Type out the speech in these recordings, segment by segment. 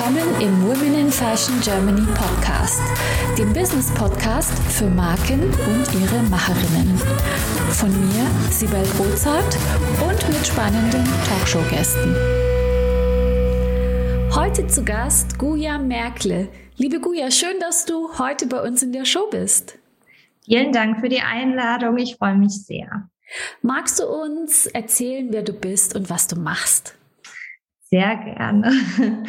willkommen im Women in Fashion Germany Podcast, dem Business Podcast für Marken und ihre Macherinnen. Von mir, Sibel Rozart und mit spannenden Talkshow-Gästen. Heute zu Gast Guja Merkle. Liebe Guja, schön, dass du heute bei uns in der Show bist. Vielen Dank für die Einladung. Ich freue mich sehr. Magst du uns erzählen, wer du bist und was du machst? Sehr gerne.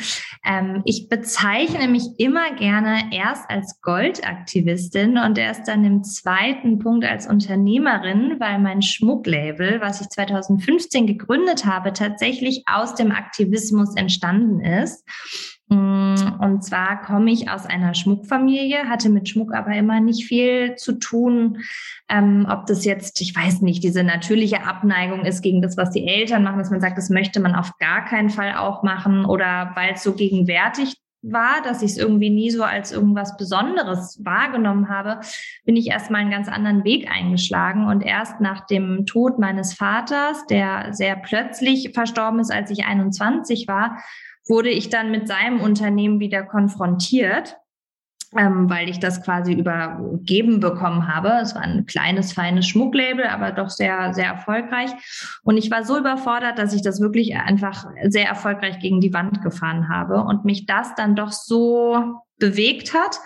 ähm, ich bezeichne mich immer gerne erst als Goldaktivistin und erst dann im zweiten Punkt als Unternehmerin, weil mein Schmucklabel, was ich 2015 gegründet habe, tatsächlich aus dem Aktivismus entstanden ist. Mm, und zwar komme ich aus einer Schmuckfamilie, hatte mit Schmuck aber immer nicht viel zu tun. Ähm, ob das jetzt, ich weiß nicht, diese natürliche Abneigung ist gegen das, was die Eltern machen, dass man sagt, das möchte man auf gar keinen Fall auch machen oder weil es so gegenwärtig war, dass ich es irgendwie nie so als irgendwas Besonderes wahrgenommen habe, bin ich erstmal einen ganz anderen Weg eingeschlagen. Und erst nach dem Tod meines Vaters, der sehr plötzlich verstorben ist, als ich 21 war, wurde ich dann mit seinem Unternehmen wieder konfrontiert, ähm, weil ich das quasi übergeben bekommen habe. Es war ein kleines, feines Schmucklabel, aber doch sehr, sehr erfolgreich. Und ich war so überfordert, dass ich das wirklich einfach sehr erfolgreich gegen die Wand gefahren habe und mich das dann doch so bewegt hat,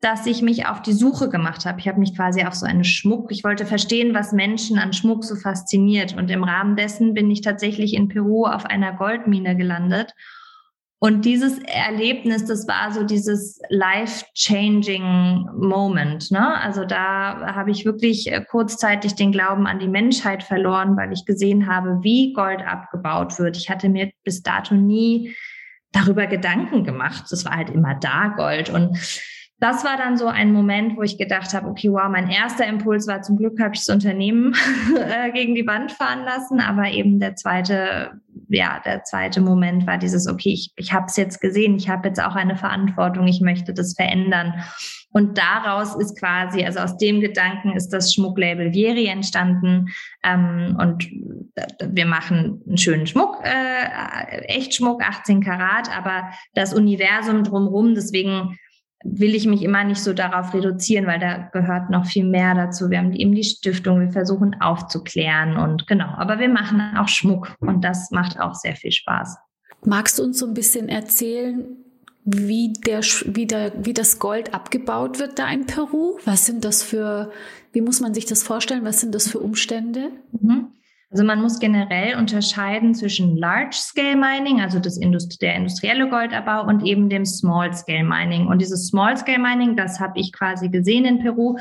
dass ich mich auf die Suche gemacht habe. Ich habe mich quasi auf so eine Schmuck, ich wollte verstehen, was Menschen an Schmuck so fasziniert. Und im Rahmen dessen bin ich tatsächlich in Peru auf einer Goldmine gelandet und dieses Erlebnis, das war so dieses life-changing Moment. Ne? Also da habe ich wirklich äh, kurzzeitig den Glauben an die Menschheit verloren, weil ich gesehen habe, wie Gold abgebaut wird. Ich hatte mir bis dato nie darüber Gedanken gemacht. Das war halt immer da Gold. Und das war dann so ein Moment, wo ich gedacht habe, okay, wow, mein erster Impuls war, zum Glück habe ich das Unternehmen äh, gegen die Wand fahren lassen, aber eben der zweite, ja, der zweite Moment war dieses, okay, ich, ich habe es jetzt gesehen, ich habe jetzt auch eine Verantwortung, ich möchte das verändern. Und daraus ist quasi, also aus dem Gedanken ist das Schmucklabel Vieri entstanden. Ähm, und wir machen einen schönen Schmuck, äh, Echtschmuck, 18 Karat, aber das Universum drumherum, deswegen will ich mich immer nicht so darauf reduzieren, weil da gehört noch viel mehr dazu. Wir haben eben die Stiftung, wir versuchen aufzuklären und genau, aber wir machen auch Schmuck und das macht auch sehr viel Spaß. Magst du uns so ein bisschen erzählen, wie, der, wie, der, wie das Gold abgebaut wird da in Peru? Was sind das für, wie muss man sich das vorstellen? Was sind das für Umstände? Mhm. Also man muss generell unterscheiden zwischen Large-Scale Mining, also das Indust der industrielle Goldabbau und eben dem Small-Scale Mining. Und dieses Small-Scale Mining, das habe ich quasi gesehen in Peru.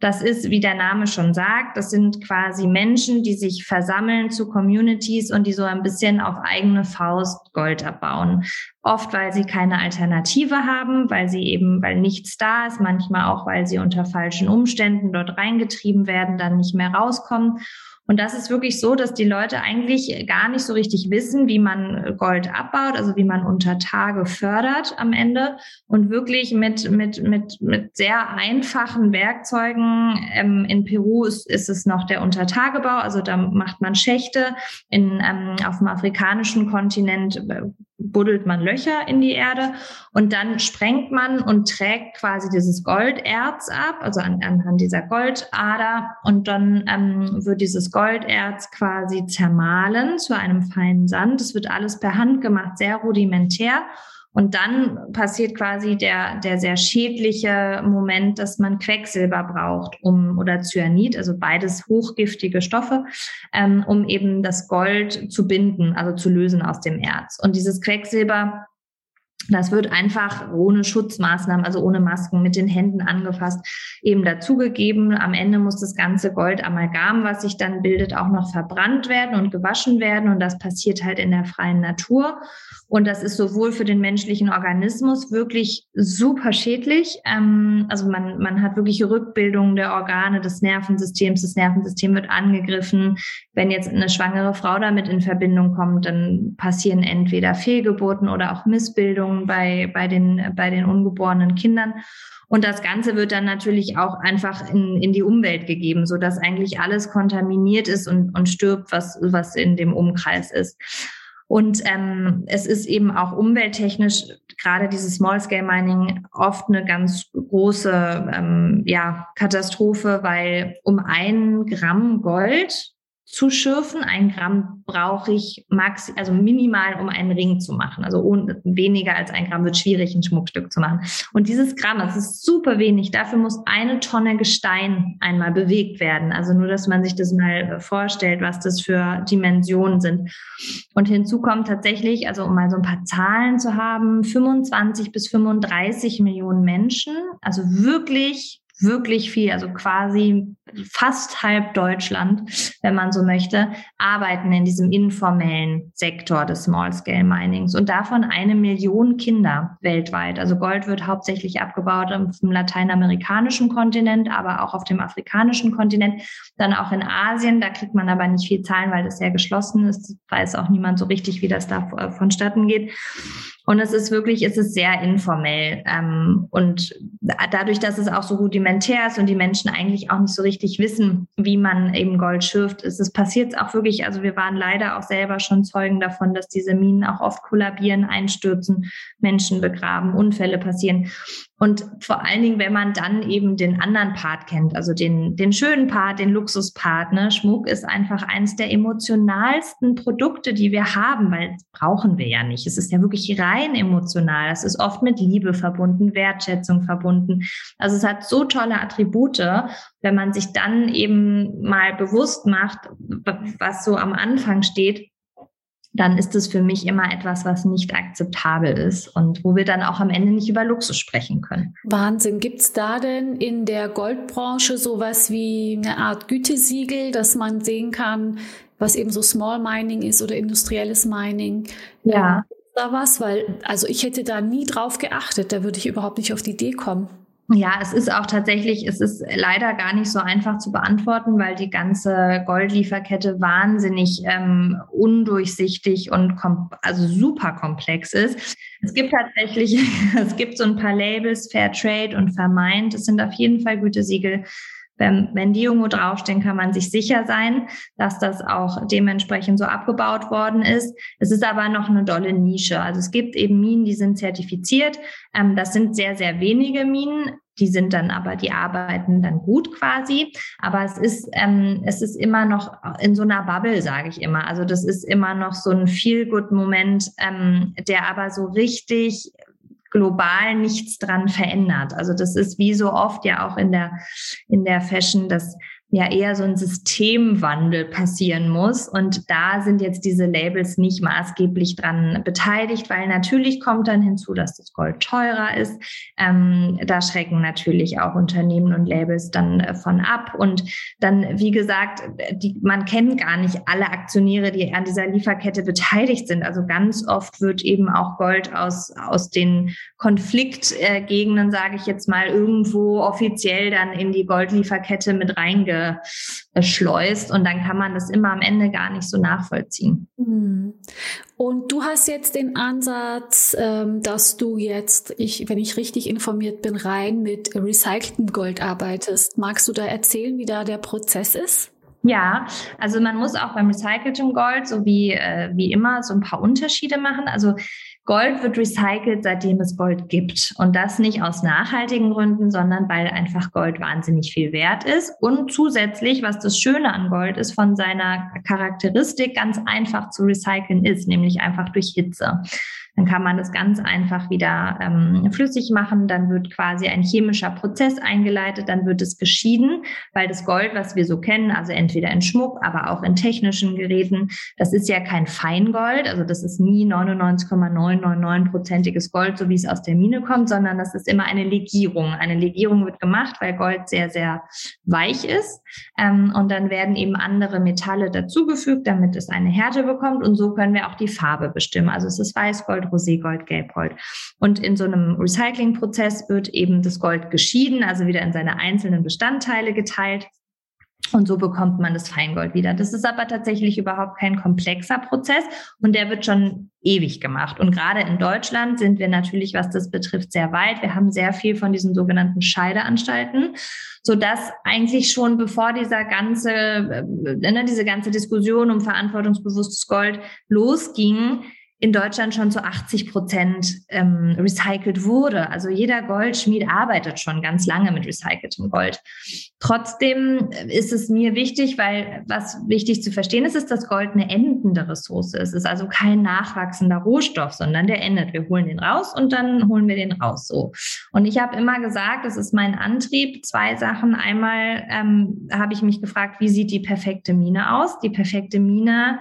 Das ist, wie der Name schon sagt, das sind quasi Menschen, die sich versammeln zu Communities und die so ein bisschen auf eigene Faust Gold abbauen. Oft, weil sie keine Alternative haben, weil sie eben, weil nichts da ist, manchmal auch, weil sie unter falschen Umständen dort reingetrieben werden, dann nicht mehr rauskommen. Und das ist wirklich so, dass die Leute eigentlich gar nicht so richtig wissen, wie man Gold abbaut, also wie man unter Tage fördert am Ende und wirklich mit, mit, mit, mit sehr einfachen Werkzeugen. Ähm, in Peru ist, ist es noch der Untertagebau, also da macht man Schächte. In, ähm, auf dem afrikanischen Kontinent buddelt man Löcher in die Erde und dann sprengt man und trägt quasi dieses Golderz ab, also an, anhand dieser Goldader und dann ähm, wird dieses Golderz quasi zermahlen zu einem feinen Sand. Es wird alles per Hand gemacht, sehr rudimentär und dann passiert quasi der, der sehr schädliche Moment, dass man Quecksilber braucht, um oder Cyanid, also beides hochgiftige Stoffe, ähm, um eben das Gold zu binden, also zu lösen aus dem Erz. Und dieses Quecksilber das wird einfach ohne Schutzmaßnahmen, also ohne Masken, mit den Händen angefasst, eben dazugegeben. Am Ende muss das ganze Goldamalgam, was sich dann bildet, auch noch verbrannt werden und gewaschen werden. Und das passiert halt in der freien Natur. Und das ist sowohl für den menschlichen Organismus wirklich super schädlich. Ähm, also man, man hat wirklich Rückbildung der Organe des Nervensystems. Das Nervensystem wird angegriffen. Wenn jetzt eine schwangere Frau damit in Verbindung kommt, dann passieren entweder Fehlgeburten oder auch Missbildungen bei, bei, den, bei den ungeborenen Kindern. Und das Ganze wird dann natürlich auch einfach in, in die Umwelt gegeben, so dass eigentlich alles kontaminiert ist und, und stirbt, was, was in dem Umkreis ist. Und ähm, es ist eben auch umwelttechnisch, gerade dieses Small-Scale-Mining, oft eine ganz große ähm, ja, Katastrophe, weil um ein Gramm Gold zu schürfen. Ein Gramm brauche ich max, also minimal, um einen Ring zu machen. Also ohne, weniger als ein Gramm wird schwierig, ein Schmuckstück zu machen. Und dieses Gramm, das ist super wenig. Dafür muss eine Tonne Gestein einmal bewegt werden. Also nur, dass man sich das mal vorstellt, was das für Dimensionen sind. Und hinzu kommt tatsächlich, also um mal so ein paar Zahlen zu haben, 25 bis 35 Millionen Menschen, also wirklich wirklich viel, also quasi fast halb Deutschland, wenn man so möchte, arbeiten in diesem informellen Sektor des Small-Scale Minings und davon eine Million Kinder weltweit. Also Gold wird hauptsächlich abgebaut auf dem lateinamerikanischen Kontinent, aber auch auf dem afrikanischen Kontinent, dann auch in Asien. Da kriegt man aber nicht viel Zahlen, weil das sehr geschlossen ist. Weiß auch niemand so richtig, wie das da vonstatten geht. Und es ist wirklich, es ist sehr informell. Ähm, und dadurch, dass es auch so rudimentär ist und die Menschen eigentlich auch nicht so richtig wissen, wie man eben Gold schürft, ist es passiert auch wirklich, also wir waren leider auch selber schon Zeugen davon, dass diese Minen auch oft kollabieren, einstürzen, Menschen begraben, Unfälle passieren. Und vor allen Dingen, wenn man dann eben den anderen Part kennt, also den, den schönen Part, den Luxuspart, ne? Schmuck ist einfach eines der emotionalsten Produkte, die wir haben, weil brauchen wir ja nicht. Es ist ja wirklich rein emotional. Es ist oft mit Liebe verbunden, Wertschätzung verbunden. Also es hat so tolle Attribute, wenn man sich dann eben mal bewusst macht, was so am Anfang steht, dann ist es für mich immer etwas, was nicht akzeptabel ist und wo wir dann auch am Ende nicht über Luxus sprechen können. Wahnsinn. Gibt es da denn in der Goldbranche sowas wie eine Art Gütesiegel, dass man sehen kann, was eben so Small Mining ist oder industrielles Mining? Ja. Da was? Weil, also ich hätte da nie drauf geachtet, da würde ich überhaupt nicht auf die Idee kommen. Ja, es ist auch tatsächlich, es ist leider gar nicht so einfach zu beantworten, weil die ganze Goldlieferkette wahnsinnig ähm, undurchsichtig und also super komplex ist. Es gibt tatsächlich, es gibt so ein paar Labels, Fair Trade und Vermeint. Es sind auf jeden Fall Gütesiegel wenn, wenn die irgendwo draufstehen, kann man sich sicher sein, dass das auch dementsprechend so abgebaut worden ist. Es ist aber noch eine dolle Nische. Also es gibt eben Minen, die sind zertifiziert. Ähm, das sind sehr, sehr wenige Minen. Die sind dann aber, die arbeiten dann gut quasi. Aber es ist, ähm, es ist immer noch in so einer Bubble, sage ich immer. Also das ist immer noch so ein Feel-Good-Moment, ähm, der aber so richtig global nichts dran verändert. Also das ist wie so oft ja auch in der, in der Fashion, dass ja eher so ein Systemwandel passieren muss. Und da sind jetzt diese Labels nicht maßgeblich dran beteiligt, weil natürlich kommt dann hinzu, dass das Gold teurer ist. Ähm, da schrecken natürlich auch Unternehmen und Labels dann äh, von ab. Und dann, wie gesagt, die, man kennt gar nicht alle Aktionäre, die an dieser Lieferkette beteiligt sind. Also ganz oft wird eben auch Gold aus, aus den Konfliktgegenden, sage ich jetzt mal, irgendwo offiziell dann in die Goldlieferkette mit reinge schleust und dann kann man das immer am Ende gar nicht so nachvollziehen. Hm. Und du hast jetzt den Ansatz, ähm, dass du jetzt, ich, wenn ich richtig informiert bin, rein mit recyceltem Gold arbeitest. Magst du da erzählen, wie da der Prozess ist? Ja, also man muss auch beim recyceltem Gold, so wie, äh, wie immer, so ein paar Unterschiede machen. Also Gold wird recycelt, seitdem es Gold gibt. Und das nicht aus nachhaltigen Gründen, sondern weil einfach Gold wahnsinnig viel wert ist. Und zusätzlich, was das Schöne an Gold ist, von seiner Charakteristik ganz einfach zu recyceln ist, nämlich einfach durch Hitze. Dann kann man das ganz einfach wieder ähm, flüssig machen. Dann wird quasi ein chemischer Prozess eingeleitet. Dann wird es geschieden, weil das Gold, was wir so kennen, also entweder in Schmuck, aber auch in technischen Geräten, das ist ja kein Feingold. Also das ist nie 99,999-prozentiges Gold, so wie es aus der Mine kommt, sondern das ist immer eine Legierung. Eine Legierung wird gemacht, weil Gold sehr, sehr weich ist. Ähm, und dann werden eben andere Metalle dazugefügt, damit es eine Härte bekommt. Und so können wir auch die Farbe bestimmen. Also es ist Weißgold, Roségold, Gelbgold. Und in so einem Recyclingprozess wird eben das Gold geschieden, also wieder in seine einzelnen Bestandteile geteilt. Und so bekommt man das Feingold wieder. Das ist aber tatsächlich überhaupt kein komplexer Prozess und der wird schon ewig gemacht. Und gerade in Deutschland sind wir natürlich, was das betrifft, sehr weit. Wir haben sehr viel von diesen sogenannten Scheideanstalten, sodass eigentlich schon bevor dieser ganze, äh, ne, diese ganze Diskussion um verantwortungsbewusstes Gold losging, in Deutschland schon zu 80 Prozent ähm, recycelt wurde. Also jeder Goldschmied arbeitet schon ganz lange mit recyceltem Gold. Trotzdem ist es mir wichtig, weil was wichtig zu verstehen ist, ist, dass Gold eine endende Ressource ist. Es ist also kein nachwachsender Rohstoff, sondern der endet. Wir holen den raus und dann holen wir den raus. So. Und ich habe immer gesagt, das ist mein Antrieb. Zwei Sachen. Einmal ähm, habe ich mich gefragt, wie sieht die perfekte Mine aus? Die perfekte Mine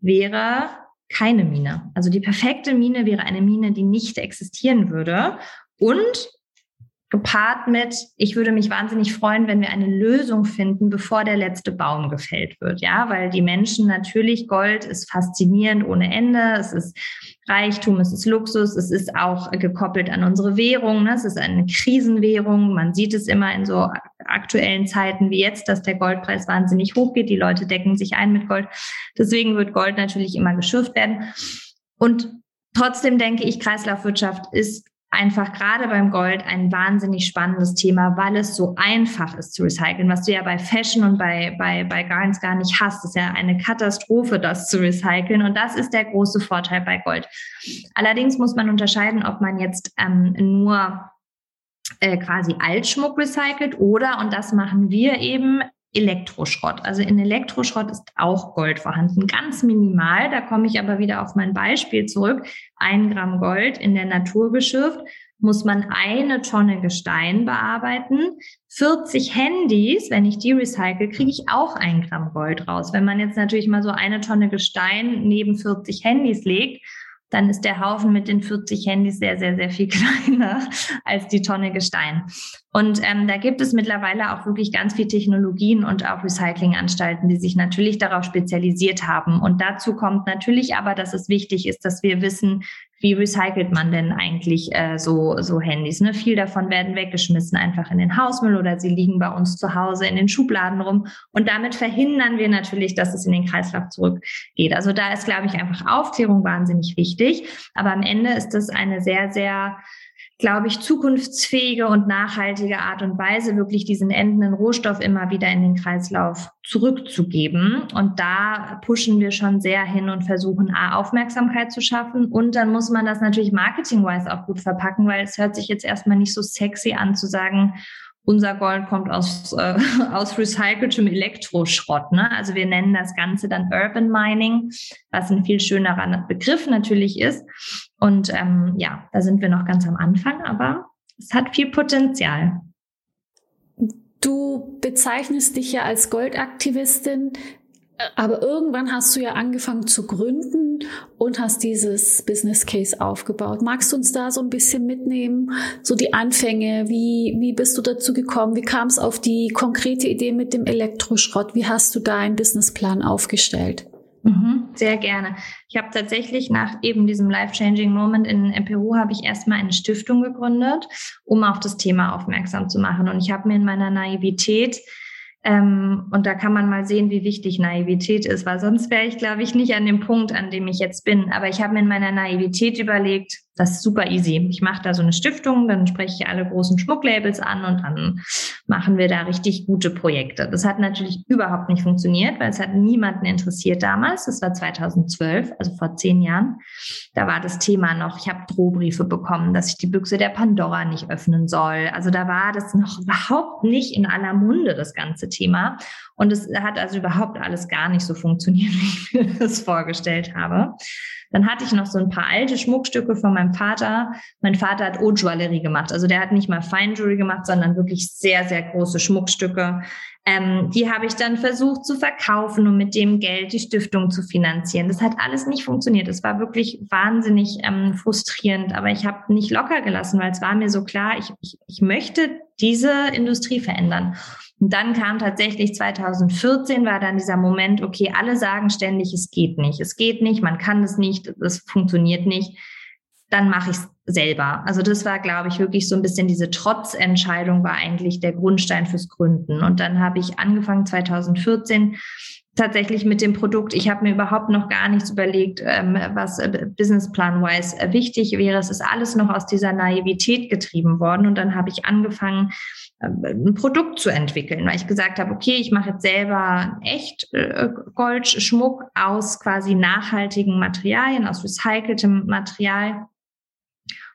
wäre keine Mine. Also die perfekte Mine wäre eine Mine, die nicht existieren würde. Und gepaart mit, ich würde mich wahnsinnig freuen, wenn wir eine Lösung finden, bevor der letzte Baum gefällt wird. Ja, weil die Menschen natürlich, Gold ist faszinierend ohne Ende. Es ist Reichtum, es ist Luxus, es ist auch gekoppelt an unsere Währung. Ne? Es ist eine Krisenwährung. Man sieht es immer in so aktuellen Zeiten wie jetzt, dass der Goldpreis wahnsinnig hoch geht. Die Leute decken sich ein mit Gold. Deswegen wird Gold natürlich immer geschürft werden. Und trotzdem denke ich, Kreislaufwirtschaft ist einfach gerade beim Gold ein wahnsinnig spannendes Thema, weil es so einfach ist zu recyceln, was du ja bei Fashion und bei, bei, bei Garns gar nicht hast. Das ist ja eine Katastrophe, das zu recyceln. Und das ist der große Vorteil bei Gold. Allerdings muss man unterscheiden, ob man jetzt ähm, nur äh, quasi Altschmuck recycelt oder, und das machen wir eben, Elektroschrott. Also in Elektroschrott ist auch Gold vorhanden, ganz minimal. Da komme ich aber wieder auf mein Beispiel zurück. Ein Gramm Gold in der Natur muss man eine Tonne Gestein bearbeiten. 40 Handys, wenn ich die recycle, kriege ich auch ein Gramm Gold raus. Wenn man jetzt natürlich mal so eine Tonne Gestein neben 40 Handys legt, dann ist der Haufen mit den 40 Handys sehr, sehr, sehr viel kleiner als die Tonne Gestein. Und ähm, da gibt es mittlerweile auch wirklich ganz viel Technologien und auch Recyclinganstalten, die sich natürlich darauf spezialisiert haben. Und dazu kommt natürlich aber, dass es wichtig ist, dass wir wissen, wie recycelt man denn eigentlich äh, so, so Handys? Ne? Viel davon werden weggeschmissen, einfach in den Hausmüll oder sie liegen bei uns zu Hause in den Schubladen rum. Und damit verhindern wir natürlich, dass es in den Kreislauf zurückgeht. Also da ist, glaube ich, einfach Aufklärung wahnsinnig wichtig. Aber am Ende ist das eine sehr, sehr glaube ich, zukunftsfähige und nachhaltige Art und Weise, wirklich diesen endenden Rohstoff immer wieder in den Kreislauf zurückzugeben. Und da pushen wir schon sehr hin und versuchen, A, Aufmerksamkeit zu schaffen. Und dann muss man das natürlich marketing-wise auch gut verpacken, weil es hört sich jetzt erstmal nicht so sexy an zu sagen, unser Gold kommt aus, äh, aus recyceltem Elektroschrott. Ne? Also wir nennen das Ganze dann Urban Mining, was ein viel schönerer Begriff natürlich ist. Und ähm, ja, da sind wir noch ganz am Anfang, aber es hat viel Potenzial. Du bezeichnest dich ja als Goldaktivistin. Aber irgendwann hast du ja angefangen zu gründen und hast dieses Business Case aufgebaut. Magst du uns da so ein bisschen mitnehmen? So die Anfänge, wie, wie bist du dazu gekommen? Wie kam es auf die konkrete Idee mit dem Elektroschrott? Wie hast du da einen Businessplan aufgestellt? Mhm, sehr gerne. Ich habe tatsächlich nach eben diesem Life-Changing Moment in, in Peru habe ich erstmal eine Stiftung gegründet, um auf das Thema aufmerksam zu machen. Und ich habe mir in meiner Naivität ähm, und da kann man mal sehen, wie wichtig Naivität ist, weil sonst wäre ich, glaube ich, nicht an dem Punkt, an dem ich jetzt bin. Aber ich habe mir in meiner Naivität überlegt, das ist super easy. Ich mache da so eine Stiftung, dann spreche ich alle großen Schmucklabels an und dann machen wir da richtig gute Projekte. Das hat natürlich überhaupt nicht funktioniert, weil es hat niemanden interessiert damals. Das war 2012, also vor zehn Jahren. Da war das Thema noch, ich habe Drohbriefe bekommen, dass ich die Büchse der Pandora nicht öffnen soll. Also da war das noch überhaupt nicht in aller Munde, das ganze Thema. Und es hat also überhaupt alles gar nicht so funktioniert, wie ich mir das vorgestellt habe. Dann hatte ich noch so ein paar alte Schmuckstücke von meinem Vater. Mein Vater hat Haute Joaillerie gemacht. Also der hat nicht mal Feinjewelry gemacht, sondern wirklich sehr, sehr große Schmuckstücke. Ähm, die habe ich dann versucht zu verkaufen, um mit dem Geld die Stiftung zu finanzieren. Das hat alles nicht funktioniert. Es war wirklich wahnsinnig ähm, frustrierend, aber ich habe nicht locker gelassen, weil es war mir so klar, ich, ich, ich möchte diese Industrie verändern. Und dann kam tatsächlich 2014 war dann dieser Moment, okay, alle sagen ständig, es geht nicht, es geht nicht, man kann es nicht, es funktioniert nicht. Dann mache ich es selber. Also das war, glaube ich, wirklich so ein bisschen diese Trotzentscheidung war eigentlich der Grundstein fürs Gründen. Und dann habe ich angefangen 2014 tatsächlich mit dem Produkt. Ich habe mir überhaupt noch gar nichts überlegt, ähm, was äh, Businessplan-wise äh, wichtig wäre. Es ist alles noch aus dieser Naivität getrieben worden. Und dann habe ich angefangen, äh, ein Produkt zu entwickeln, weil ich gesagt habe, okay, ich mache jetzt selber echt äh, Goldschmuck aus quasi nachhaltigen Materialien, aus recyceltem Material.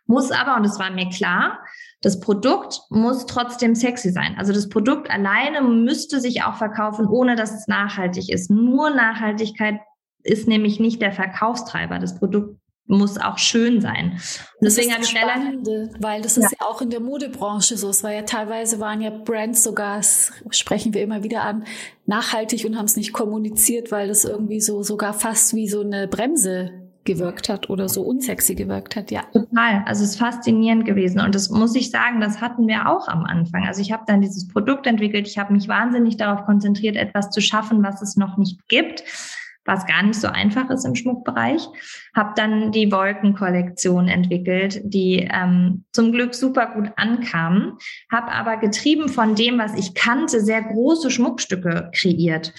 Muss aber, und es war mir klar, das Produkt muss trotzdem sexy sein. Also das Produkt alleine müsste sich auch verkaufen, ohne dass es nachhaltig ist. Nur Nachhaltigkeit ist nämlich nicht der Verkaufstreiber. Das Produkt muss auch schön sein. Und deswegen habe ich Spannende, weil das ist ja. ja. auch in der Modebranche so. Es war ja teilweise waren ja Brands sogar, das sprechen wir immer wieder an, nachhaltig und haben es nicht kommuniziert, weil das irgendwie so sogar fast wie so eine Bremse gewirkt hat oder so unsexy gewirkt hat, ja. Total. Also es ist faszinierend gewesen. Und das muss ich sagen, das hatten wir auch am Anfang. Also ich habe dann dieses Produkt entwickelt. Ich habe mich wahnsinnig darauf konzentriert, etwas zu schaffen, was es noch nicht gibt was gar nicht so einfach ist im Schmuckbereich. Habe dann die Wolkenkollektion entwickelt, die ähm, zum Glück super gut ankam. Habe aber getrieben von dem, was ich kannte, sehr große Schmuckstücke kreiert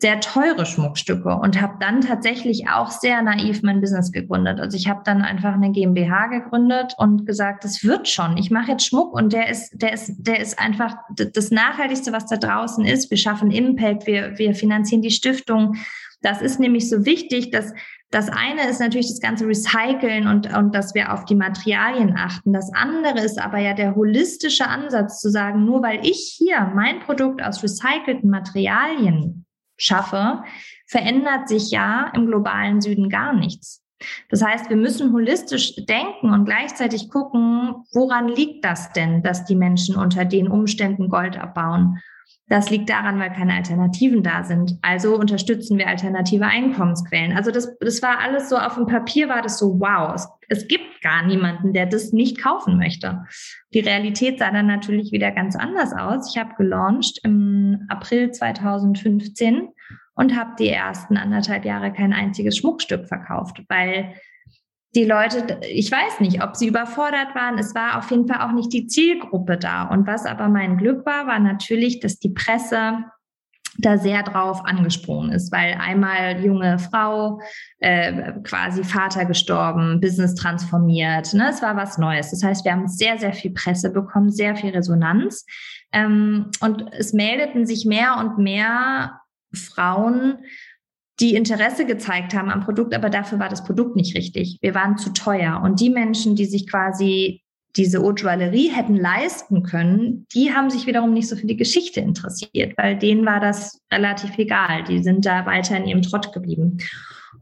sehr teure Schmuckstücke und habe dann tatsächlich auch sehr naiv mein Business gegründet. Also ich habe dann einfach eine GmbH gegründet und gesagt, das wird schon. Ich mache jetzt Schmuck und der ist, der ist, der ist einfach das Nachhaltigste, was da draußen ist. Wir schaffen Impact, wir, wir finanzieren die Stiftung. Das ist nämlich so wichtig, dass das eine ist natürlich das ganze Recyceln und, und dass wir auf die Materialien achten. Das andere ist aber ja der holistische Ansatz zu sagen, nur weil ich hier mein Produkt aus recycelten Materialien schaffe, verändert sich ja im globalen Süden gar nichts. Das heißt, wir müssen holistisch denken und gleichzeitig gucken, woran liegt das denn, dass die Menschen unter den Umständen Gold abbauen? Das liegt daran, weil keine Alternativen da sind. Also unterstützen wir alternative Einkommensquellen. Also das, das war alles so auf dem Papier war das so, wow, es, es gibt gar niemanden, der das nicht kaufen möchte. Die Realität sah dann natürlich wieder ganz anders aus. Ich habe gelauncht im April 2015 und habe die ersten anderthalb Jahre kein einziges Schmuckstück verkauft, weil die Leute, ich weiß nicht, ob sie überfordert waren. Es war auf jeden Fall auch nicht die Zielgruppe da. Und was aber mein Glück war, war natürlich, dass die Presse da sehr drauf angesprungen ist, weil einmal junge Frau, äh, quasi Vater gestorben, Business transformiert. Ne? Es war was Neues. Das heißt, wir haben sehr, sehr viel Presse bekommen, sehr viel Resonanz. Ähm, und es meldeten sich mehr und mehr Frauen, die Interesse gezeigt haben am Produkt, aber dafür war das Produkt nicht richtig. Wir waren zu teuer. Und die Menschen, die sich quasi diese Haute Joaillerie hätten leisten können, die haben sich wiederum nicht so für die Geschichte interessiert, weil denen war das relativ egal. Die sind da weiter in ihrem Trott geblieben.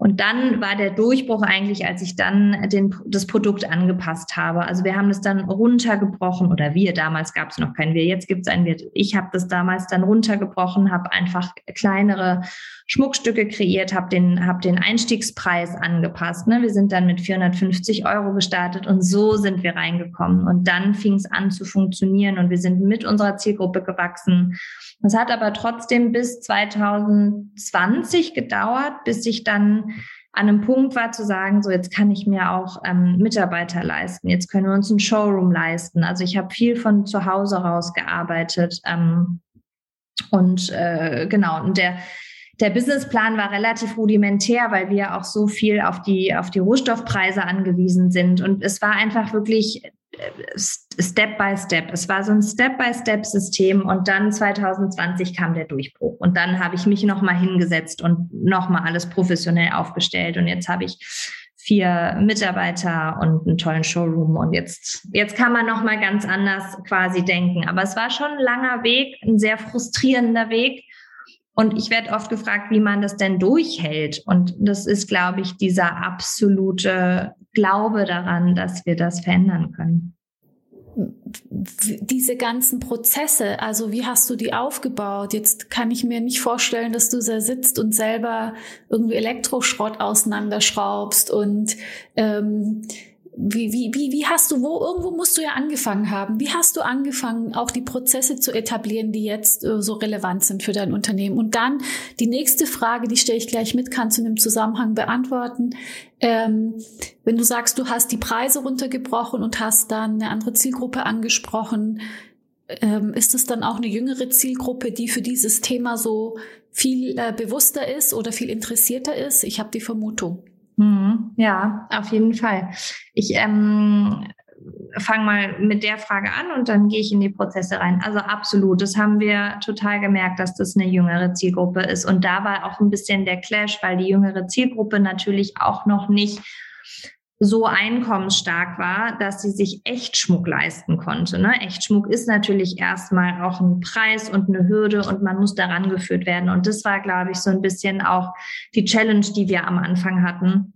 Und dann war der Durchbruch eigentlich, als ich dann den, das Produkt angepasst habe. Also wir haben es dann runtergebrochen oder wir, damals gab es noch kein wir, jetzt gibt es ein wir. Ich habe das damals dann runtergebrochen, habe einfach kleinere Schmuckstücke kreiert, habe den, hab den Einstiegspreis angepasst. Ne? Wir sind dann mit 450 Euro gestartet und so sind wir reingekommen. Und dann fing es an zu funktionieren und wir sind mit unserer Zielgruppe gewachsen. Das hat aber trotzdem bis 2020 gedauert, bis ich dann an einem Punkt war zu sagen, so jetzt kann ich mir auch ähm, Mitarbeiter leisten, jetzt können wir uns einen Showroom leisten. Also ich habe viel von zu Hause raus gearbeitet ähm, und äh, genau und der der Businessplan war relativ rudimentär, weil wir auch so viel auf die auf die Rohstoffpreise angewiesen sind und es war einfach wirklich Step by Step. Es war so ein Step by Step System und dann 2020 kam der Durchbruch und dann habe ich mich noch mal hingesetzt und noch mal alles professionell aufgestellt und jetzt habe ich vier Mitarbeiter und einen tollen Showroom und jetzt jetzt kann man noch mal ganz anders quasi denken, aber es war schon ein langer Weg, ein sehr frustrierender Weg. Und ich werde oft gefragt, wie man das denn durchhält. Und das ist, glaube ich, dieser absolute glaube daran, dass wir das verändern können. Diese ganzen Prozesse, also wie hast du die aufgebaut? Jetzt kann ich mir nicht vorstellen, dass du da sitzt und selber irgendwie Elektroschrott auseinanderschraubst und ähm, wie, wie, wie, wie hast du, wo, irgendwo musst du ja angefangen haben. Wie hast du angefangen, auch die Prozesse zu etablieren, die jetzt äh, so relevant sind für dein Unternehmen? Und dann die nächste Frage, die stelle ich gleich mit, kannst du in dem Zusammenhang beantworten. Ähm, wenn du sagst, du hast die Preise runtergebrochen und hast dann eine andere Zielgruppe angesprochen, ähm, ist es dann auch eine jüngere Zielgruppe, die für dieses Thema so viel äh, bewusster ist oder viel interessierter ist. Ich habe die Vermutung. Mhm. Ja, auf jeden Fall. Ich ähm, fange mal mit der Frage an und dann gehe ich in die Prozesse rein. Also absolut, das haben wir total gemerkt, dass das eine jüngere Zielgruppe ist. Und da war auch ein bisschen der Clash, weil die jüngere Zielgruppe natürlich auch noch nicht so einkommensstark war, dass sie sich Echtschmuck leisten konnte. Ne? Echtschmuck ist natürlich erstmal auch ein Preis und eine Hürde und man muss daran geführt werden. Und das war, glaube ich, so ein bisschen auch die Challenge, die wir am Anfang hatten.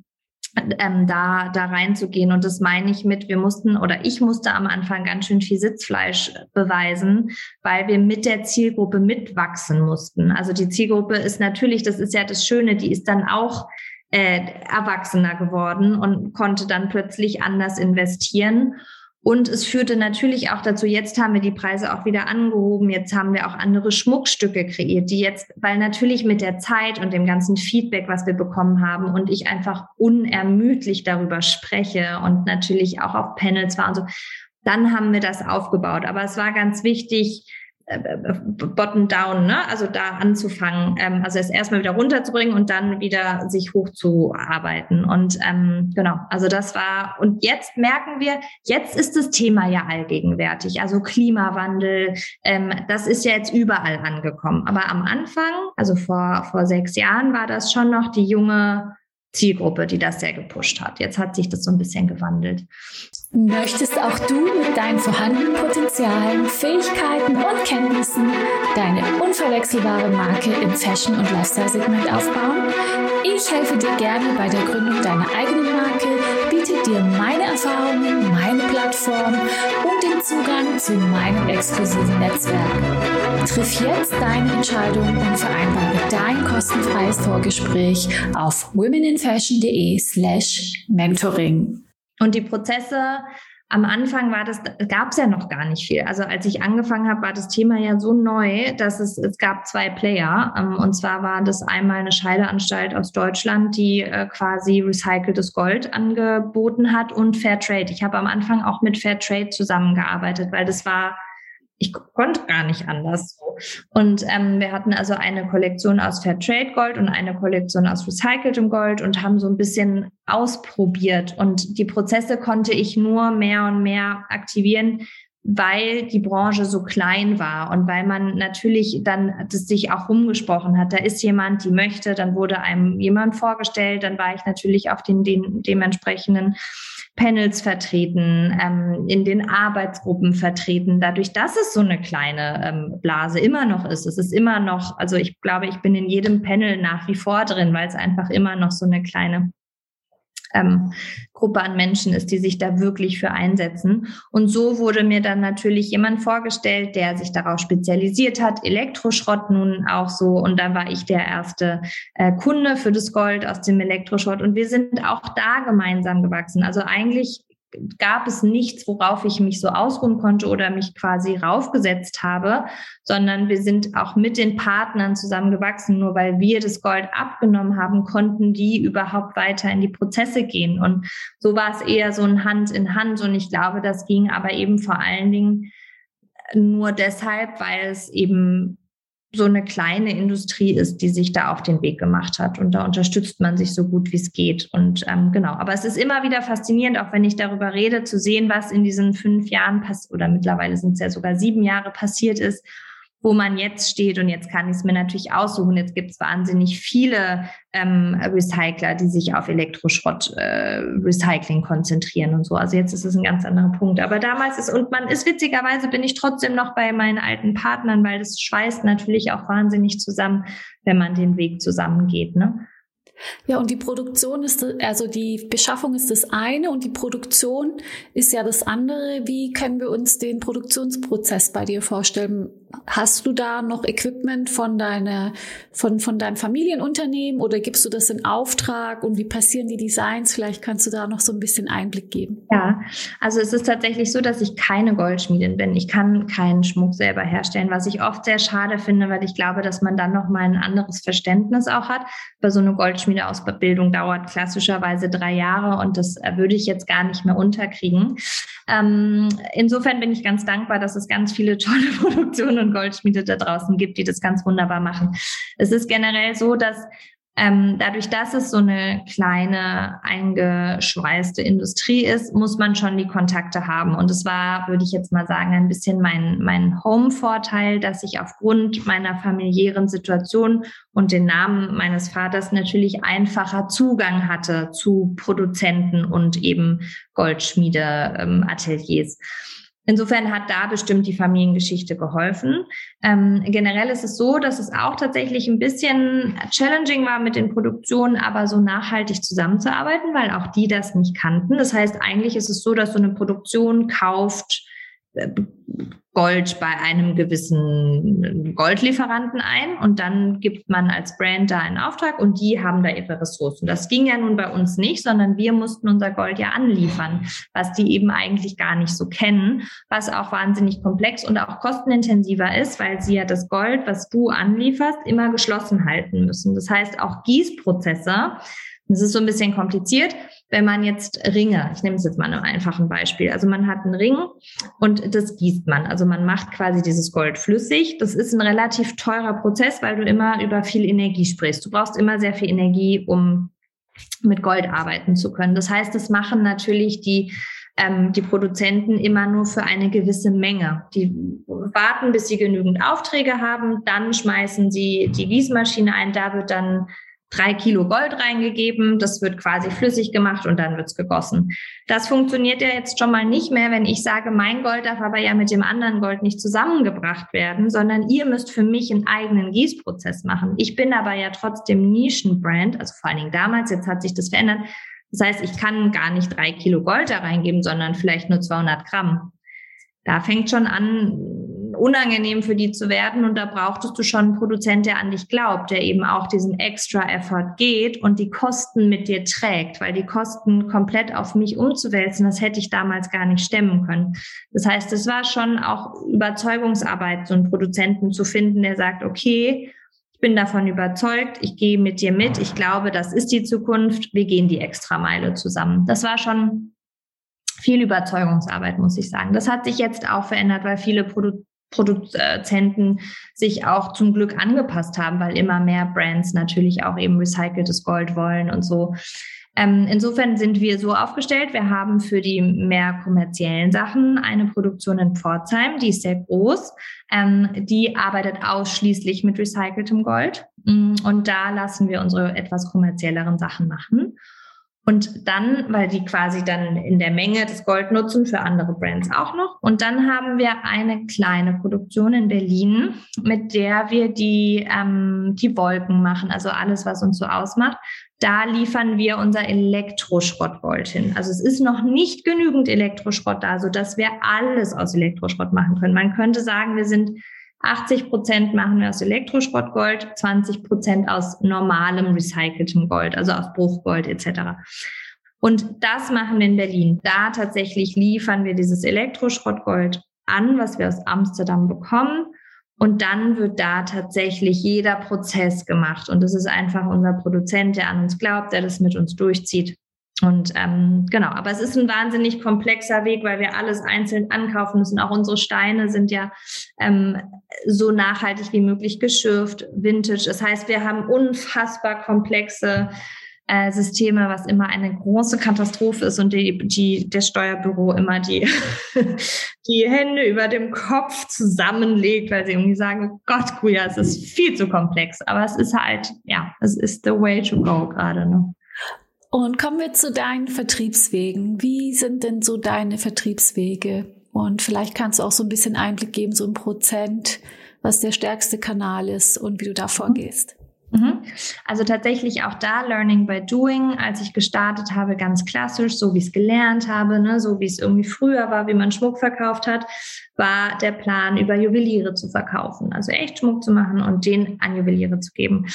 Ähm, da, da reinzugehen. Und das meine ich mit, wir mussten oder ich musste am Anfang ganz schön viel Sitzfleisch beweisen, weil wir mit der Zielgruppe mitwachsen mussten. Also die Zielgruppe ist natürlich, das ist ja das Schöne, die ist dann auch äh, erwachsener geworden und konnte dann plötzlich anders investieren. Und es führte natürlich auch dazu, jetzt haben wir die Preise auch wieder angehoben, jetzt haben wir auch andere Schmuckstücke kreiert, die jetzt, weil natürlich mit der Zeit und dem ganzen Feedback, was wir bekommen haben und ich einfach unermüdlich darüber spreche und natürlich auch auf Panels war und so, dann haben wir das aufgebaut. Aber es war ganz wichtig, bottom down, ne? also da anzufangen, ähm, also es erstmal wieder runterzubringen und dann wieder sich hochzuarbeiten. Und ähm, genau, also das war, und jetzt merken wir, jetzt ist das Thema ja allgegenwärtig, also Klimawandel, ähm, das ist ja jetzt überall angekommen. Aber am Anfang, also vor, vor sechs Jahren, war das schon noch die junge Zielgruppe, die das sehr gepusht hat. Jetzt hat sich das so ein bisschen gewandelt. Möchtest auch du mit deinen vorhandenen Potenzialen, Fähigkeiten und Kenntnissen deine unverwechselbare Marke im Fashion- und Lifestyle-Segment aufbauen? Ich helfe dir gerne bei der Gründung deiner eigenen Marke, biete dir meine Erfahrungen, meine Plattform und den Zugang zu meinem exklusiven Netzwerk. Triff jetzt deine Entscheidung und vereinbare dein kostenfreies Vorgespräch auf womeninfashion.de slash mentoring. Und die Prozesse am Anfang war das, gab es ja noch gar nicht viel. Also als ich angefangen habe, war das Thema ja so neu, dass es, es gab zwei Player. Ähm, und zwar war das einmal eine Scheideanstalt aus Deutschland, die äh, quasi recyceltes Gold angeboten hat und Fairtrade. Ich habe am Anfang auch mit Fairtrade zusammengearbeitet, weil das war ich konnte gar nicht anders. Und ähm, wir hatten also eine Kollektion aus Fairtrade Gold und eine Kollektion aus recyceltem Gold und haben so ein bisschen ausprobiert. Und die Prozesse konnte ich nur mehr und mehr aktivieren, weil die Branche so klein war und weil man natürlich dann das sich auch rumgesprochen hat. Da ist jemand, die möchte, dann wurde einem jemand vorgestellt, dann war ich natürlich auf den, den dementsprechenden Panels vertreten, ähm, in den Arbeitsgruppen vertreten, dadurch, dass es so eine kleine ähm, Blase immer noch ist. Es ist immer noch, also ich glaube, ich bin in jedem Panel nach wie vor drin, weil es einfach immer noch so eine kleine ähm, Gruppe an Menschen ist, die sich da wirklich für einsetzen. Und so wurde mir dann natürlich jemand vorgestellt, der sich darauf spezialisiert hat, Elektroschrott nun auch so. Und dann war ich der erste äh, Kunde für das Gold aus dem Elektroschrott. Und wir sind auch da gemeinsam gewachsen. Also eigentlich gab es nichts, worauf ich mich so ausruhen konnte oder mich quasi raufgesetzt habe, sondern wir sind auch mit den Partnern zusammengewachsen. Nur weil wir das Gold abgenommen haben, konnten die überhaupt weiter in die Prozesse gehen. Und so war es eher so ein Hand in Hand. Und ich glaube, das ging aber eben vor allen Dingen nur deshalb, weil es eben so eine kleine Industrie ist, die sich da auf den Weg gemacht hat. Und da unterstützt man sich so gut wie es geht. Und ähm, genau, aber es ist immer wieder faszinierend, auch wenn ich darüber rede, zu sehen, was in diesen fünf Jahren passiert, oder mittlerweile sind es ja sogar sieben Jahre passiert ist wo man jetzt steht. Und jetzt kann ich es mir natürlich aussuchen. Jetzt gibt es wahnsinnig viele ähm, Recycler, die sich auf Elektroschrott-Recycling äh, konzentrieren und so. Also jetzt ist es ein ganz anderer Punkt. Aber damals ist, und man ist witzigerweise, bin ich trotzdem noch bei meinen alten Partnern, weil das schweißt natürlich auch wahnsinnig zusammen, wenn man den Weg zusammengeht. Ne? Ja, und die Produktion ist, also die Beschaffung ist das eine und die Produktion ist ja das andere. Wie können wir uns den Produktionsprozess bei dir vorstellen? Hast du da noch Equipment von deiner, von, von deinem Familienunternehmen oder gibst du das in Auftrag und wie passieren die Designs? Vielleicht kannst du da noch so ein bisschen Einblick geben. Ja, also es ist tatsächlich so, dass ich keine Goldschmiedin bin. Ich kann keinen Schmuck selber herstellen, was ich oft sehr schade finde, weil ich glaube, dass man dann noch mal ein anderes Verständnis auch hat. Bei so eine Goldschmiede Goldschmiedeausbildung dauert klassischerweise drei Jahre und das äh, würde ich jetzt gar nicht mehr unterkriegen. Ähm, insofern bin ich ganz dankbar, dass es ganz viele tolle Produktionen und Goldschmiede da draußen gibt, die das ganz wunderbar machen. Es ist generell so, dass ähm, dadurch, dass es so eine kleine, eingeschweißte Industrie ist, muss man schon die Kontakte haben. Und es war, würde ich jetzt mal sagen, ein bisschen mein, mein Home-Vorteil, dass ich aufgrund meiner familiären Situation und den Namen meines Vaters natürlich einfacher Zugang hatte zu Produzenten und eben Goldschmiede-Ateliers. Ähm, Insofern hat da bestimmt die Familiengeschichte geholfen. Ähm, generell ist es so, dass es auch tatsächlich ein bisschen challenging war mit den Produktionen, aber so nachhaltig zusammenzuarbeiten, weil auch die das nicht kannten. Das heißt, eigentlich ist es so, dass so eine Produktion kauft Gold bei einem gewissen Goldlieferanten ein und dann gibt man als Brand da einen Auftrag und die haben da ihre Ressourcen. Das ging ja nun bei uns nicht, sondern wir mussten unser Gold ja anliefern, was die eben eigentlich gar nicht so kennen, was auch wahnsinnig komplex und auch kostenintensiver ist, weil sie ja das Gold, was du anlieferst, immer geschlossen halten müssen. Das heißt, auch Gießprozesse das ist so ein bisschen kompliziert. Wenn man jetzt Ringe, ich nehme es jetzt mal einem einfachen Beispiel, also man hat einen Ring und das gießt man. Also man macht quasi dieses Gold flüssig. Das ist ein relativ teurer Prozess, weil du immer über viel Energie sprichst. Du brauchst immer sehr viel Energie, um mit Gold arbeiten zu können. Das heißt, das machen natürlich die ähm, die Produzenten immer nur für eine gewisse Menge. Die warten, bis sie genügend Aufträge haben, dann schmeißen sie die Gießmaschine ein, da wird dann drei Kilo Gold reingegeben, das wird quasi flüssig gemacht und dann wird's gegossen. Das funktioniert ja jetzt schon mal nicht mehr, wenn ich sage, mein Gold darf aber ja mit dem anderen Gold nicht zusammengebracht werden, sondern ihr müsst für mich einen eigenen Gießprozess machen. Ich bin aber ja trotzdem Nischenbrand, also vor allen Dingen damals, jetzt hat sich das verändert. Das heißt, ich kann gar nicht drei Kilo Gold da reingeben, sondern vielleicht nur 200 Gramm. Da fängt schon an, unangenehm für die zu werden. Und da brauchtest du schon einen Produzent, der an dich glaubt, der eben auch diesen extra Effort geht und die Kosten mit dir trägt, weil die Kosten komplett auf mich umzuwälzen, das hätte ich damals gar nicht stemmen können. Das heißt, es war schon auch Überzeugungsarbeit, so einen Produzenten zu finden, der sagt, okay, ich bin davon überzeugt, ich gehe mit dir mit, ich glaube, das ist die Zukunft, wir gehen die Extrameile zusammen. Das war schon viel Überzeugungsarbeit, muss ich sagen. Das hat sich jetzt auch verändert, weil viele Produ Produzenten sich auch zum Glück angepasst haben, weil immer mehr Brands natürlich auch eben recyceltes Gold wollen und so. Ähm, insofern sind wir so aufgestellt. Wir haben für die mehr kommerziellen Sachen eine Produktion in Pforzheim, die ist sehr groß. Ähm, die arbeitet ausschließlich mit recyceltem Gold. Mm, und da lassen wir unsere etwas kommerzielleren Sachen machen. Und dann, weil die quasi dann in der Menge das Gold nutzen für andere Brands auch noch. Und dann haben wir eine kleine Produktion in Berlin, mit der wir die, ähm, die Wolken machen, also alles, was uns so ausmacht. Da liefern wir unser Elektroschrottgold hin. Also es ist noch nicht genügend Elektroschrott da, so dass wir alles aus Elektroschrott machen können. Man könnte sagen, wir sind 80 Prozent machen wir aus Elektroschrottgold, 20 Prozent aus normalem recyceltem Gold, also aus Bruchgold etc. Und das machen wir in Berlin. Da tatsächlich liefern wir dieses Elektroschrottgold an, was wir aus Amsterdam bekommen. Und dann wird da tatsächlich jeder Prozess gemacht. Und das ist einfach unser Produzent, der an uns glaubt, der das mit uns durchzieht. Und ähm, genau, aber es ist ein wahnsinnig komplexer Weg, weil wir alles einzeln ankaufen müssen. Auch unsere Steine sind ja ähm, so nachhaltig wie möglich geschürft, vintage. Das heißt, wir haben unfassbar komplexe äh, Systeme, was immer eine große Katastrophe ist und die, die der Steuerbüro immer die, die Hände über dem Kopf zusammenlegt, weil sie irgendwie sagen, oh Gott, Kuya, es ist viel zu komplex. Aber es ist halt, ja, es ist the way to go gerade. Ne? Und kommen wir zu deinen Vertriebswegen. Wie sind denn so deine Vertriebswege? Und vielleicht kannst du auch so ein bisschen Einblick geben, so ein Prozent, was der stärkste Kanal ist und wie du da vorgehst. Mhm. Also tatsächlich auch da Learning by Doing, als ich gestartet habe, ganz klassisch, so wie ich es gelernt habe, ne, so wie es irgendwie früher war, wie man Schmuck verkauft hat, war der Plan, über Juweliere zu verkaufen. Also echt Schmuck zu machen und den an Juweliere zu geben.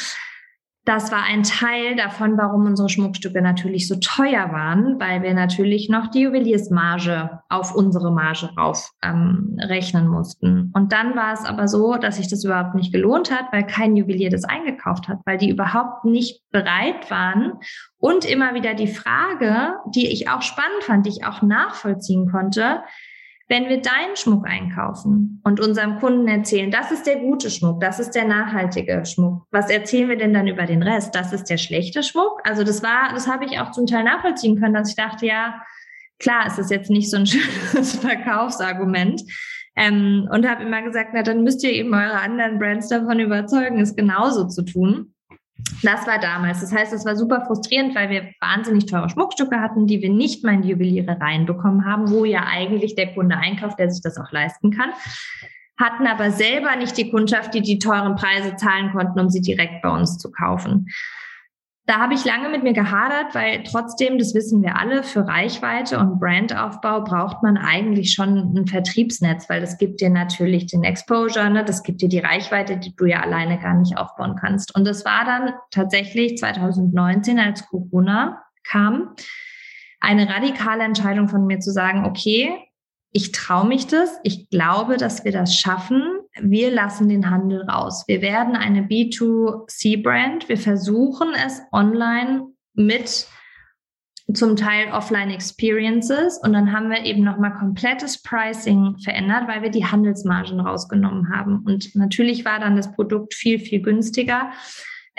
Das war ein Teil davon, warum unsere Schmuckstücke natürlich so teuer waren, weil wir natürlich noch die Juweliersmarge auf unsere Marge rauf ähm, rechnen mussten. Und dann war es aber so, dass sich das überhaupt nicht gelohnt hat, weil kein Juwelier das eingekauft hat, weil die überhaupt nicht bereit waren. Und immer wieder die Frage, die ich auch spannend fand, die ich auch nachvollziehen konnte, wenn wir deinen Schmuck einkaufen und unserem Kunden erzählen, das ist der gute Schmuck, das ist der nachhaltige Schmuck, was erzählen wir denn dann über den Rest? Das ist der schlechte Schmuck? Also das war, das habe ich auch zum Teil nachvollziehen können, dass ich dachte, ja, klar, es ist jetzt nicht so ein schönes Verkaufsargument. Ähm, und habe immer gesagt, na dann müsst ihr eben eure anderen Brands davon überzeugen, es genauso zu tun. Das war damals. Das heißt, es war super frustrierend, weil wir wahnsinnig teure Schmuckstücke hatten, die wir nicht mal in die Juweliere reinbekommen haben, wo ja eigentlich der Kunde einkauft, der sich das auch leisten kann. Hatten aber selber nicht die Kundschaft, die die teuren Preise zahlen konnten, um sie direkt bei uns zu kaufen. Da habe ich lange mit mir gehadert, weil trotzdem, das wissen wir alle, für Reichweite und Brandaufbau braucht man eigentlich schon ein Vertriebsnetz, weil das gibt dir natürlich den Exposure, ne? das gibt dir die Reichweite, die du ja alleine gar nicht aufbauen kannst. Und das war dann tatsächlich 2019, als Corona kam, eine radikale Entscheidung von mir zu sagen, okay, ich traue mich das, ich glaube, dass wir das schaffen. Wir lassen den Handel raus. Wir werden eine B2C-Brand. Wir versuchen es online mit zum Teil Offline-Experiences und dann haben wir eben nochmal komplettes Pricing verändert, weil wir die Handelsmargen rausgenommen haben. Und natürlich war dann das Produkt viel, viel günstiger.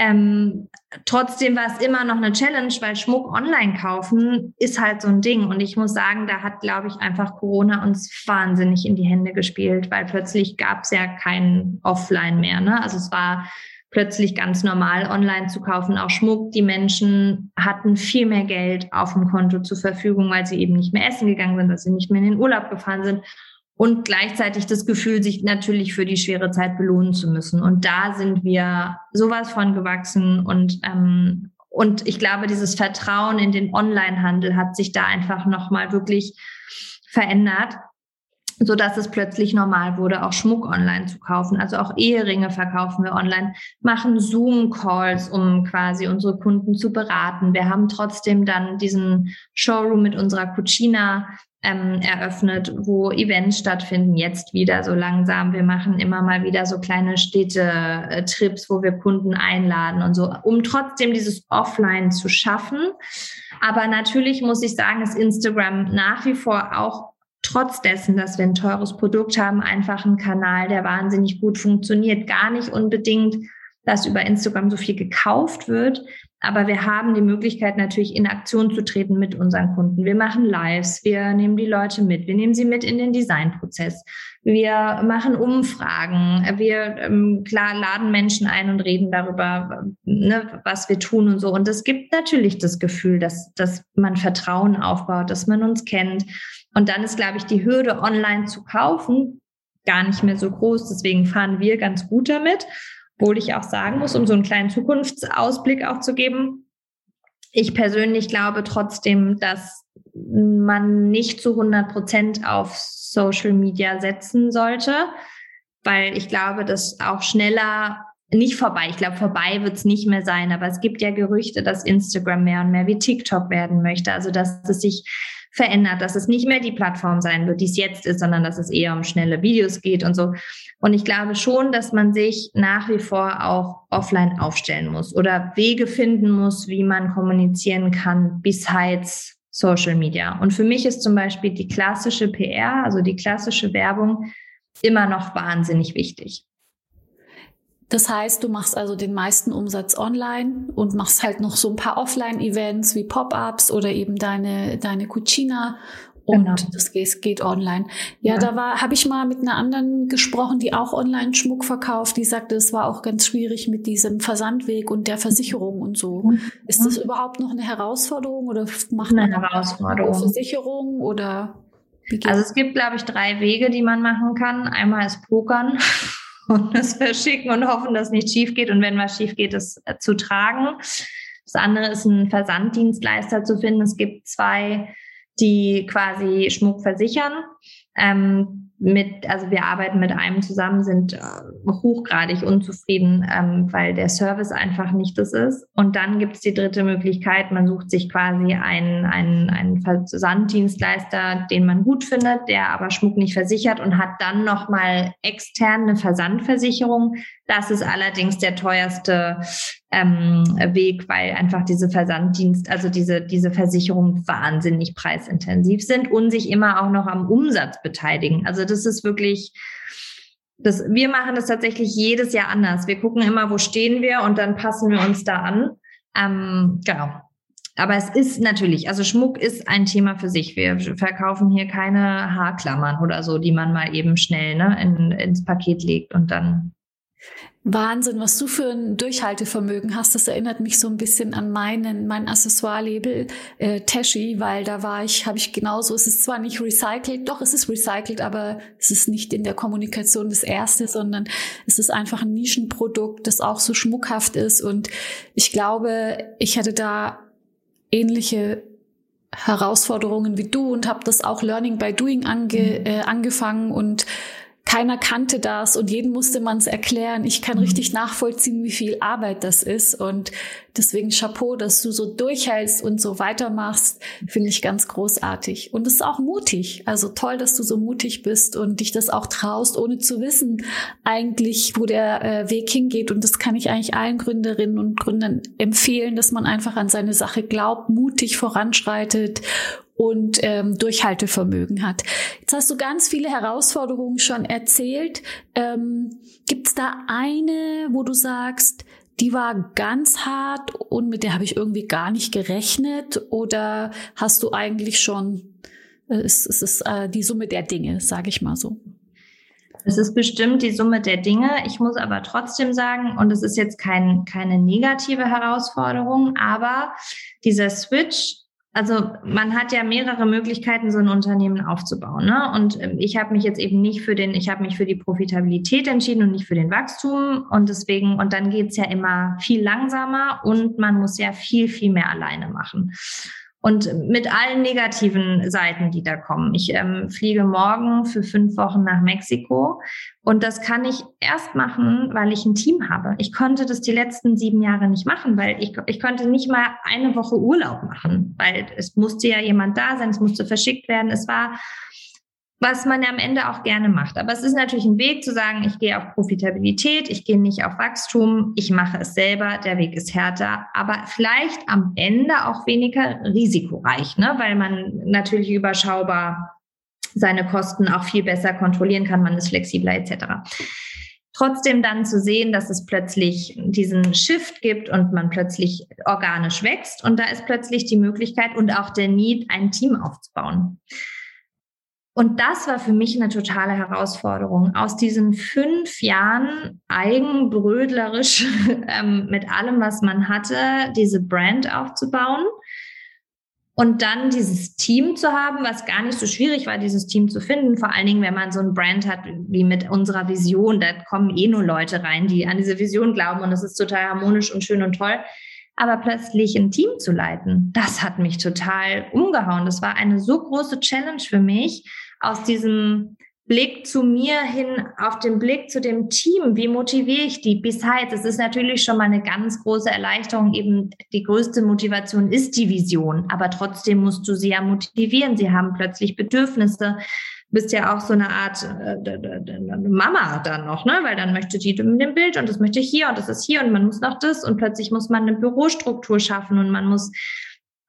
Ähm, trotzdem war es immer noch eine Challenge, weil Schmuck online kaufen ist halt so ein Ding. Und ich muss sagen, da hat, glaube ich, einfach Corona uns wahnsinnig in die Hände gespielt, weil plötzlich gab es ja kein Offline mehr. Ne? Also es war plötzlich ganz normal, online zu kaufen, auch Schmuck. Die Menschen hatten viel mehr Geld auf dem Konto zur Verfügung, weil sie eben nicht mehr essen gegangen sind, weil sie nicht mehr in den Urlaub gefahren sind und gleichzeitig das Gefühl, sich natürlich für die schwere Zeit belohnen zu müssen. Und da sind wir sowas von gewachsen und ähm, und ich glaube, dieses Vertrauen in den Onlinehandel hat sich da einfach nochmal wirklich verändert, so dass es plötzlich normal wurde, auch Schmuck online zu kaufen. Also auch Eheringe verkaufen wir online, machen Zoom-Calls, um quasi unsere Kunden zu beraten. Wir haben trotzdem dann diesen Showroom mit unserer Cucina ähm, eröffnet, wo Events stattfinden, jetzt wieder so langsam. Wir machen immer mal wieder so kleine Städte-Trips, wo wir Kunden einladen und so, um trotzdem dieses Offline zu schaffen. Aber natürlich muss ich sagen, ist Instagram nach wie vor auch trotz dessen, dass wir ein teures Produkt haben, einfach ein Kanal, der wahnsinnig gut funktioniert. Gar nicht unbedingt, dass über Instagram so viel gekauft wird, aber wir haben die Möglichkeit, natürlich in Aktion zu treten mit unseren Kunden. Wir machen Lives, wir nehmen die Leute mit, wir nehmen sie mit in den Designprozess. Wir machen Umfragen, wir ähm, klar laden Menschen ein und reden darüber, ne, was wir tun und so. Und es gibt natürlich das Gefühl, dass, dass man Vertrauen aufbaut, dass man uns kennt. Und dann ist, glaube ich, die Hürde, online zu kaufen, gar nicht mehr so groß. Deswegen fahren wir ganz gut damit. Obwohl ich auch sagen muss, um so einen kleinen Zukunftsausblick auch zu geben, ich persönlich glaube trotzdem, dass man nicht zu 100 Prozent auf Social Media setzen sollte, weil ich glaube, dass auch schneller nicht vorbei. Ich glaube, vorbei wird es nicht mehr sein, aber es gibt ja Gerüchte, dass Instagram mehr und mehr wie TikTok werden möchte. Also dass es sich verändert, dass es nicht mehr die Plattform sein wird, die es jetzt ist, sondern dass es eher um schnelle Videos geht und so. Und ich glaube schon, dass man sich nach wie vor auch offline aufstellen muss oder Wege finden muss, wie man kommunizieren kann, besides Social Media. Und für mich ist zum Beispiel die klassische PR, also die klassische Werbung, immer noch wahnsinnig wichtig. Das heißt, du machst also den meisten Umsatz online und machst halt noch so ein paar Offline-Events wie Pop-ups oder eben deine, deine Cucina und genau. das geht, geht online. Ja, ja. da war, habe ich mal mit einer anderen gesprochen, die auch online Schmuck verkauft. Die sagte, es war auch ganz schwierig mit diesem Versandweg und der Versicherung und so. Mhm. Ist das überhaupt noch eine Herausforderung oder macht eine man Herausforderung Versicherung oder? Also es gibt, glaube ich, drei Wege, die man machen kann. Einmal ist Pokern und das verschicken und hoffen, dass nichts schief geht und wenn was schief geht, es äh, zu tragen. Das andere ist ein Versanddienstleister zu finden. Es gibt zwei, die quasi Schmuck versichern. Ähm, mit, also wir arbeiten mit einem zusammen, sind äh, hochgradig unzufrieden, ähm, weil der Service einfach nicht das ist. Und dann gibt es die dritte Möglichkeit, man sucht sich quasi einen, einen, einen Versanddienstleister, den man gut findet, der aber Schmuck nicht versichert und hat dann nochmal extern eine Versandversicherung. Das ist allerdings der teuerste ähm, Weg, weil einfach diese Versanddienst, also diese, diese Versicherungen wahnsinnig preisintensiv sind und sich immer auch noch am Umsatz beteiligen. Also das ist wirklich, das, wir machen das tatsächlich jedes Jahr anders. Wir gucken immer, wo stehen wir und dann passen wir uns da an. Ähm, genau. Aber es ist natürlich, also Schmuck ist ein Thema für sich. Wir verkaufen hier keine Haarklammern oder so, die man mal eben schnell ne, in, ins Paket legt und dann Wahnsinn, was du für ein Durchhaltevermögen hast. Das erinnert mich so ein bisschen an meinen, mein Accessoire-Label äh, Tashi, weil da war ich, habe ich genauso, es ist zwar nicht recycelt, doch es ist recycelt, aber es ist nicht in der Kommunikation das erste, sondern es ist einfach ein Nischenprodukt, das auch so schmuckhaft ist. Und ich glaube, ich hätte da ähnliche Herausforderungen wie du und habe das auch Learning by Doing ange, mhm. äh, angefangen und keiner kannte das und jedem musste man es erklären. Ich kann mhm. richtig nachvollziehen, wie viel Arbeit das ist und deswegen Chapeau, dass du so durchhältst und so weitermachst, finde ich ganz großartig. Und es ist auch mutig. Also toll, dass du so mutig bist und dich das auch traust, ohne zu wissen eigentlich, wo der äh, Weg hingeht. Und das kann ich eigentlich allen Gründerinnen und Gründern empfehlen, dass man einfach an seine Sache glaubt, mutig voranschreitet und ähm, Durchhaltevermögen hat. Jetzt hast du ganz viele Herausforderungen schon erzählt. Ähm, Gibt es da eine, wo du sagst, die war ganz hart und mit der habe ich irgendwie gar nicht gerechnet? Oder hast du eigentlich schon, äh, es, es ist äh, die Summe der Dinge, sage ich mal so? Es ist bestimmt die Summe der Dinge. Ich muss aber trotzdem sagen, und es ist jetzt kein, keine negative Herausforderung, aber dieser Switch also man hat ja mehrere Möglichkeiten, so ein Unternehmen aufzubauen. Ne? Und ähm, ich habe mich jetzt eben nicht für den, ich habe mich für die Profitabilität entschieden und nicht für den Wachstum. Und deswegen, und dann geht's ja immer viel langsamer und man muss ja viel, viel mehr alleine machen und mit allen negativen Seiten, die da kommen. Ich ähm, fliege morgen für fünf Wochen nach Mexiko und das kann ich erst machen, weil ich ein Team habe. Ich konnte das die letzten sieben Jahre nicht machen, weil ich, ich konnte nicht mal eine Woche Urlaub machen, weil es musste ja jemand da sein, es musste verschickt werden. Es war was man am Ende auch gerne macht. Aber es ist natürlich ein Weg zu sagen, ich gehe auf Profitabilität, ich gehe nicht auf Wachstum, ich mache es selber, der Weg ist härter, aber vielleicht am Ende auch weniger risikoreich, ne? weil man natürlich überschaubar seine Kosten auch viel besser kontrollieren kann, man ist flexibler etc. Trotzdem dann zu sehen, dass es plötzlich diesen Shift gibt und man plötzlich organisch wächst und da ist plötzlich die Möglichkeit und auch der Need, ein Team aufzubauen. Und das war für mich eine totale Herausforderung. Aus diesen fünf Jahren eigenbrödlerisch ähm, mit allem, was man hatte, diese Brand aufzubauen und dann dieses Team zu haben, was gar nicht so schwierig war, dieses Team zu finden. Vor allen Dingen, wenn man so ein Brand hat wie mit unserer Vision, da kommen eh nur Leute rein, die an diese Vision glauben und es ist total harmonisch und schön und toll. Aber plötzlich ein Team zu leiten, das hat mich total umgehauen. Das war eine so große Challenge für mich, aus diesem Blick zu mir hin auf den Blick zu dem Team. Wie motiviere ich die? Besides, es ist natürlich schon mal eine ganz große Erleichterung. Eben die größte Motivation ist die Vision, aber trotzdem musst du sie ja motivieren. Sie haben plötzlich Bedürfnisse. Du bist ja auch so eine Art äh, Mama dann noch, ne? Weil dann möchte die mit dem Bild und das möchte ich hier und das ist hier und man muss noch das und plötzlich muss man eine Bürostruktur schaffen und man muss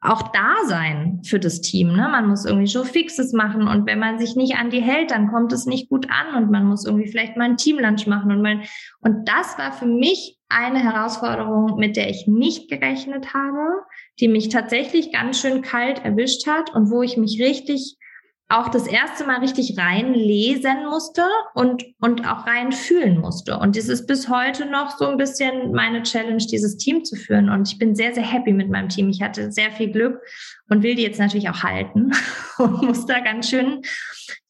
auch da sein für das Team. Ne? Man muss irgendwie so Fixes machen und wenn man sich nicht an die hält, dann kommt es nicht gut an und man muss irgendwie vielleicht mal ein Teamlunch machen und mein und das war für mich eine Herausforderung, mit der ich nicht gerechnet habe, die mich tatsächlich ganz schön kalt erwischt hat und wo ich mich richtig auch das erste Mal richtig reinlesen musste und, und auch reinfühlen musste. Und es ist bis heute noch so ein bisschen meine Challenge, dieses Team zu führen. Und ich bin sehr, sehr happy mit meinem Team. Ich hatte sehr viel Glück und will die jetzt natürlich auch halten und muss da ganz schön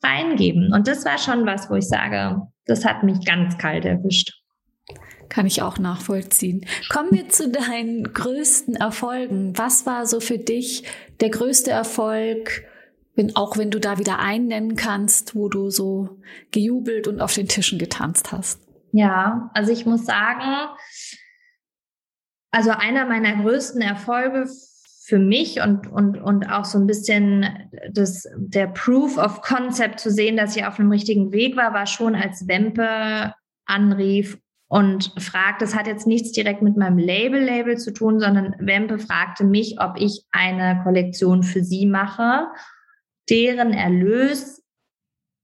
reingeben. Und das war schon was, wo ich sage, das hat mich ganz kalt erwischt. Kann ich auch nachvollziehen. Kommen wir zu deinen größten Erfolgen. Was war so für dich der größte Erfolg? Wenn, auch wenn du da wieder einen nennen kannst, wo du so gejubelt und auf den Tischen getanzt hast. Ja, also ich muss sagen, also einer meiner größten Erfolge für mich und, und, und auch so ein bisschen das, der Proof of Concept zu sehen, dass ich auf einem richtigen Weg war, war schon als Wempe anrief und fragt, das hat jetzt nichts direkt mit meinem Label-Label zu tun, sondern Wempe fragte mich, ob ich eine Kollektion für sie mache, deren Erlös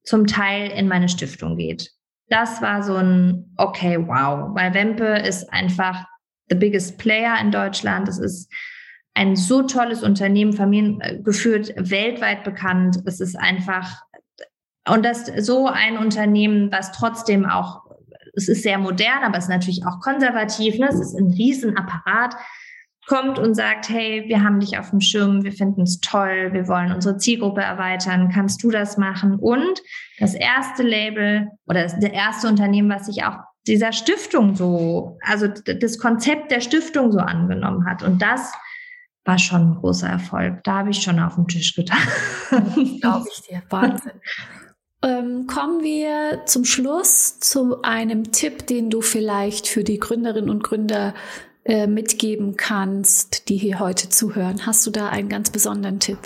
zum Teil in meine Stiftung geht. Das war so ein, okay, wow, weil Wempe ist einfach the biggest player in Deutschland. Es ist ein so tolles Unternehmen, familiengeführt, weltweit bekannt. Es ist einfach, und das so ein Unternehmen, was trotzdem auch, es ist sehr modern, aber es ist natürlich auch konservativ, ne? es ist ein Riesenapparat, kommt und sagt, hey, wir haben dich auf dem Schirm, wir finden es toll, wir wollen unsere Zielgruppe erweitern, kannst du das machen? Und das erste Label oder das, erste Unternehmen, was sich auch dieser Stiftung so, also das Konzept der Stiftung so angenommen hat. Und das war schon ein großer Erfolg. Da habe ich schon auf den Tisch getan. Glaube ich dir. Wahnsinn. Ähm, kommen wir zum Schluss zu einem Tipp, den du vielleicht für die Gründerinnen und Gründer äh, mitgeben kannst, die hier heute zuhören. Hast du da einen ganz besonderen Tipp?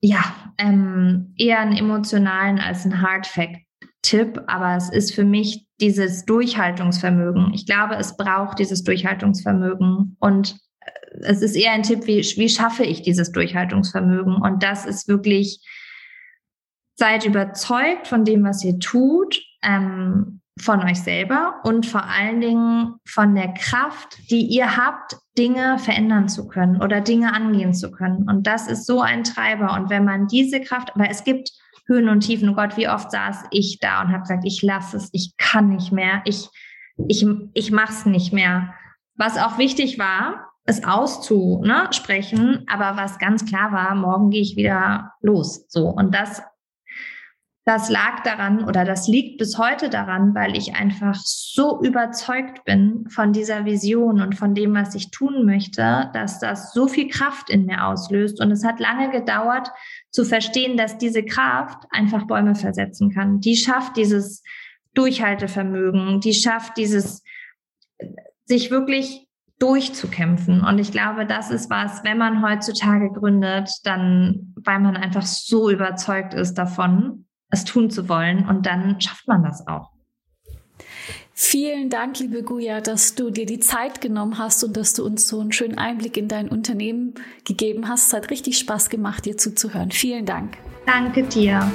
Ja, ähm, eher einen emotionalen als einen Hard Fact. Tipp, aber es ist für mich dieses Durchhaltungsvermögen. Ich glaube, es braucht dieses Durchhaltungsvermögen und äh, es ist eher ein Tipp, wie, wie schaffe ich dieses Durchhaltungsvermögen? Und das ist wirklich, seid überzeugt von dem, was ihr tut, ähm, von euch selber und vor allen Dingen von der Kraft, die ihr habt, Dinge verändern zu können oder Dinge angehen zu können. Und das ist so ein Treiber. Und wenn man diese Kraft, aber es gibt Höhen und Tiefen. Oh Gott, wie oft saß ich da und habe gesagt, ich lasse es, ich kann nicht mehr, ich, ich, ich mach's nicht mehr. Was auch wichtig war, es auszusprechen, aber was ganz klar war, morgen gehe ich wieder los. So. Und das das lag daran oder das liegt bis heute daran, weil ich einfach so überzeugt bin von dieser Vision und von dem, was ich tun möchte, dass das so viel Kraft in mir auslöst. Und es hat lange gedauert zu verstehen, dass diese Kraft einfach Bäume versetzen kann. Die schafft dieses Durchhaltevermögen, die schafft dieses, sich wirklich durchzukämpfen. Und ich glaube, das ist was, wenn man heutzutage gründet, dann, weil man einfach so überzeugt ist davon, es tun zu wollen und dann schafft man das auch. Vielen Dank, liebe Guya, dass du dir die Zeit genommen hast und dass du uns so einen schönen Einblick in dein Unternehmen gegeben hast. Es hat richtig Spaß gemacht, dir zuzuhören. Vielen Dank. Danke dir.